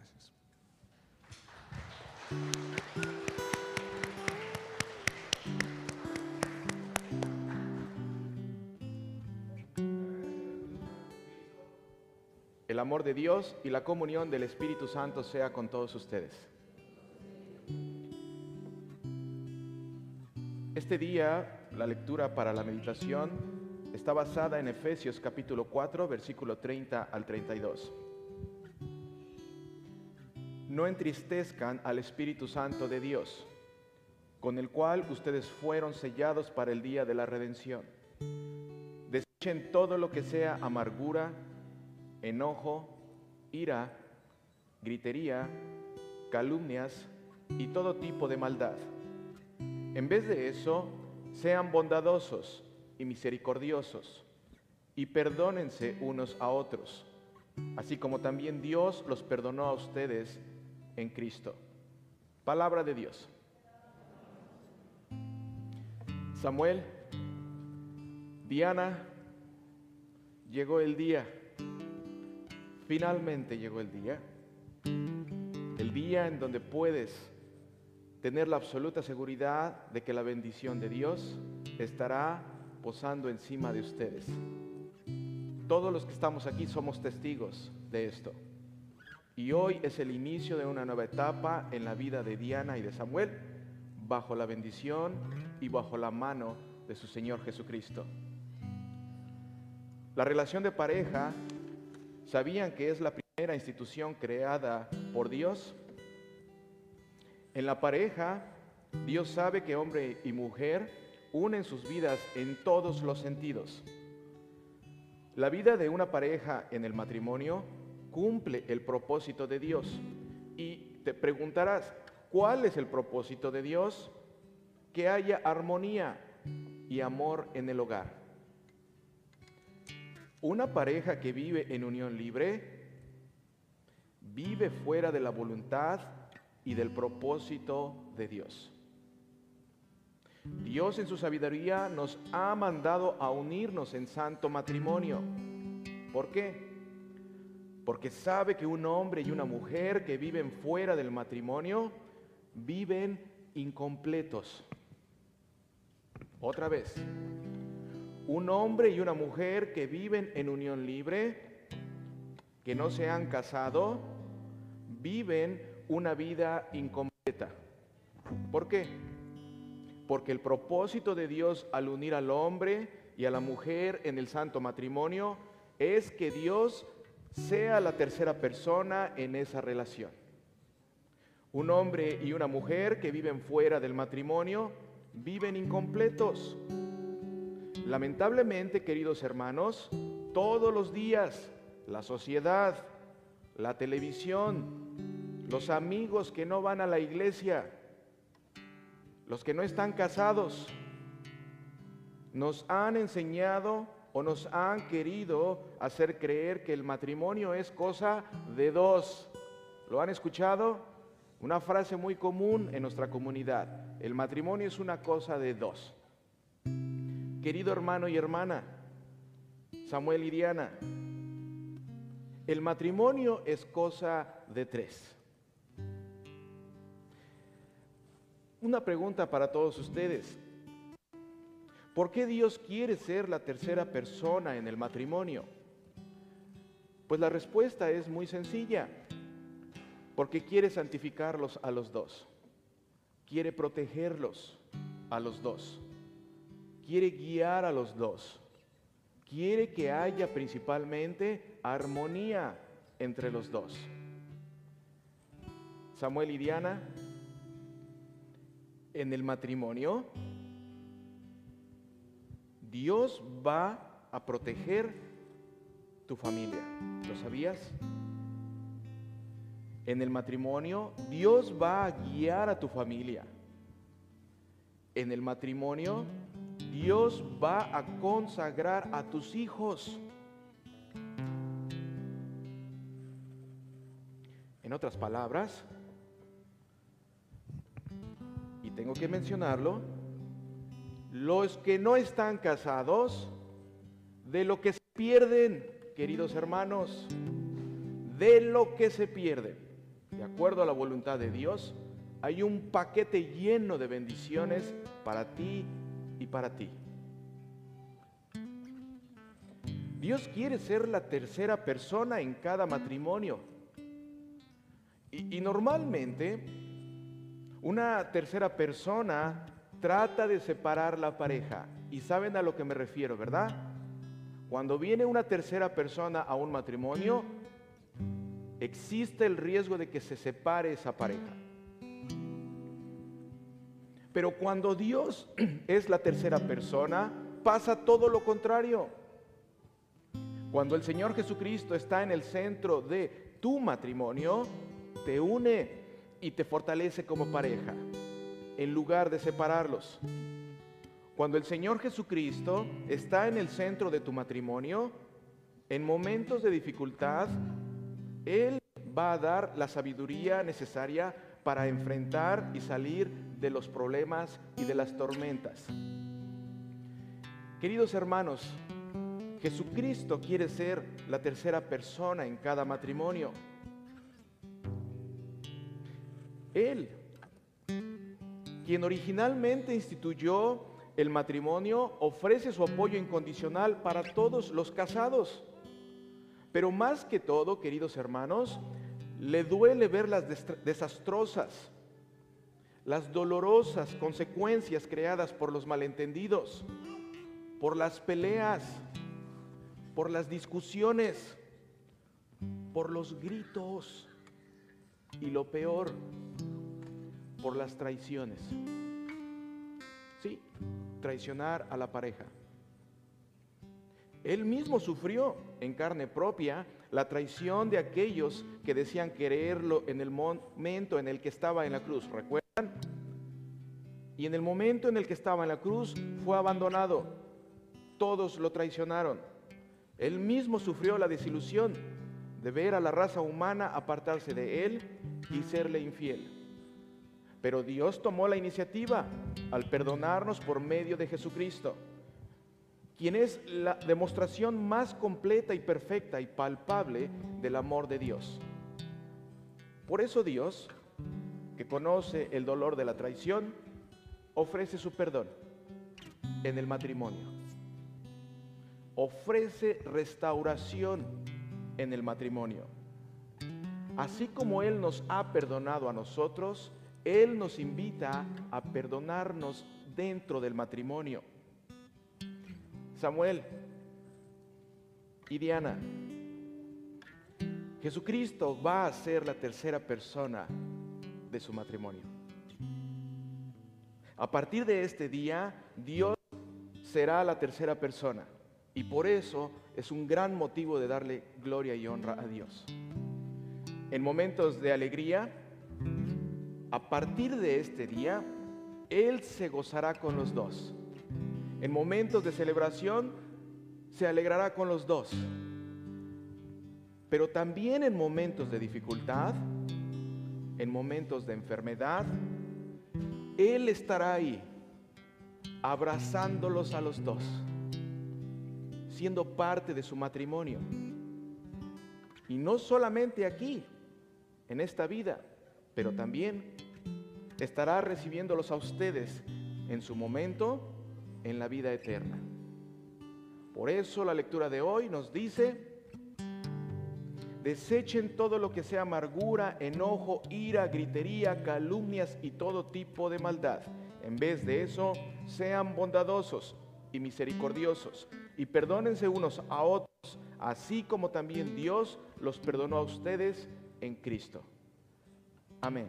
Gracias. El amor de Dios y la comunión del Espíritu Santo sea con todos ustedes. Este día, la lectura para la meditación está basada en Efesios capítulo 4, versículo 30 al 32. No entristezcan al Espíritu Santo de Dios, con el cual ustedes fueron sellados para el día de la redención. Desechen todo lo que sea amargura, enojo, ira, gritería, calumnias y todo tipo de maldad. En vez de eso, sean bondadosos y misericordiosos y perdónense unos a otros, así como también Dios los perdonó a ustedes en Cristo. Palabra de Dios. Samuel, Diana, llegó el día Finalmente llegó el día, el día en donde puedes tener la absoluta seguridad de que la bendición de Dios estará posando encima de ustedes. Todos los que estamos aquí somos testigos de esto. Y hoy es el inicio de una nueva etapa en la vida de Diana y de Samuel, bajo la bendición y bajo la mano de su Señor Jesucristo. La relación de pareja ¿Sabían que es la primera institución creada por Dios? En la pareja, Dios sabe que hombre y mujer unen sus vidas en todos los sentidos. La vida de una pareja en el matrimonio cumple el propósito de Dios. Y te preguntarás, ¿cuál es el propósito de Dios? Que haya armonía y amor en el hogar. Una pareja que vive en unión libre vive fuera de la voluntad y del propósito de Dios. Dios en su sabiduría nos ha mandado a unirnos en santo matrimonio. ¿Por qué? Porque sabe que un hombre y una mujer que viven fuera del matrimonio viven incompletos. Otra vez, un hombre y una mujer que viven en unión libre, que no se han casado, viven una vida incompleta. ¿Por qué? Porque el propósito de Dios al unir al hombre y a la mujer en el santo matrimonio es que Dios sea la tercera persona en esa relación. Un hombre y una mujer que viven fuera del matrimonio viven incompletos. Lamentablemente, queridos hermanos, todos los días la sociedad, la televisión, los amigos que no van a la iglesia, los que no están casados, nos han enseñado o nos han querido hacer creer que el matrimonio es cosa de dos. ¿Lo han escuchado? Una frase muy común en nuestra comunidad. El matrimonio es una cosa de dos. Querido hermano y hermana, Samuel y Diana, el matrimonio es cosa de tres. Una pregunta para todos ustedes. ¿Por qué Dios quiere ser la tercera persona en el matrimonio? Pues la respuesta es muy sencilla. Porque quiere santificarlos a los dos. Quiere protegerlos a los dos quiere guiar a los dos. Quiere que haya principalmente armonía entre los dos. Samuel y Diana, en el matrimonio, Dios va a proteger tu familia. ¿Lo sabías? En el matrimonio, Dios va a guiar a tu familia. En el matrimonio, Dios va a consagrar a tus hijos. En otras palabras, y tengo que mencionarlo, los que no están casados, de lo que se pierden, queridos hermanos, de lo que se pierden. de acuerdo a la voluntad de Dios, hay un paquete lleno de bendiciones para ti y para ti. Dios quiere ser la tercera persona en cada matrimonio. Y, normalmente una tercera persona trata de separar la pareja. Y saben a lo que me refiero, ¿verdad? Cuando viene una tercera persona a un matrimonio, existe el riesgo de que se separe esa pareja. Pero cuando Dios es la tercera persona, pasa todo lo contrario. Cuando el Señor Jesucristo está en el centro de tu matrimonio, te une y te fortalece como pareja, en lugar de separarlos. Cuando el Señor Jesucristo está en el centro de tu matrimonio, en momentos de dificultad, Él va a dar la sabiduría necesaria para enfrentar y salir de los problemas y de las tormentas. Queridos hermanos, Jesucristo quiere ser la tercera persona en cada matrimonio. Él, quien originalmente instituyó el matrimonio, ofrece su apoyo incondicional para todos los casados. Pero más que todo, queridos hermanos, le duele ver las desastrosas, las dolorosas consecuencias creadas por los malentendidos, por las peleas, por las discusiones, por los gritos y lo peor, por las traiciones. Sí, traicionar a la pareja. Él mismo sufrió en carne propia la traición de aquellos que decían quererlo en el momento en el que estaba en la cruz. ¿Recuerdan? Y en el momento en el que estaba en la cruz fue abandonado. Todos lo traicionaron. Él mismo sufrió la desilusión de ver a la raza humana apartarse de Él y serle infiel. Pero Dios tomó la iniciativa al perdonarnos por medio de Jesucristo, quien es la demostración más completa y perfecta y palpable del amor de Dios. Por eso Dios, que conoce el dolor de la traición, ofrece su perdón en el matrimonio ofrece restauración en el matrimonio. Así como Él nos ha perdonado a nosotros, Él nos invita a perdonarnos dentro del matrimonio. Samuel y Diana, Jesucristo va a ser la tercera persona de su matrimonio. A partir de este día, Dios será la tercera persona. Y por eso es un gran motivo de darle gloria y honra a Dios. En momentos de alegría, a partir de este día, Él se gozará con los dos. En momentos de celebración, se alegrará con los dos. Pero también en momentos de dificultad, en momentos de enfermedad, Él estará ahí, abrazándolos a los dos siendo parte de su matrimonio. Y no solamente aquí, en esta vida, pero también estará recibiéndolos a ustedes en su momento en la vida eterna. Por eso la lectura de hoy nos dice, desechen todo lo que sea amargura, enojo, ira, gritería, calumnias y todo tipo de maldad. En vez de eso, sean bondadosos y misericordiosos y perdónense unos a otros, así como también Dios los perdonó a ustedes en Cristo. Amém.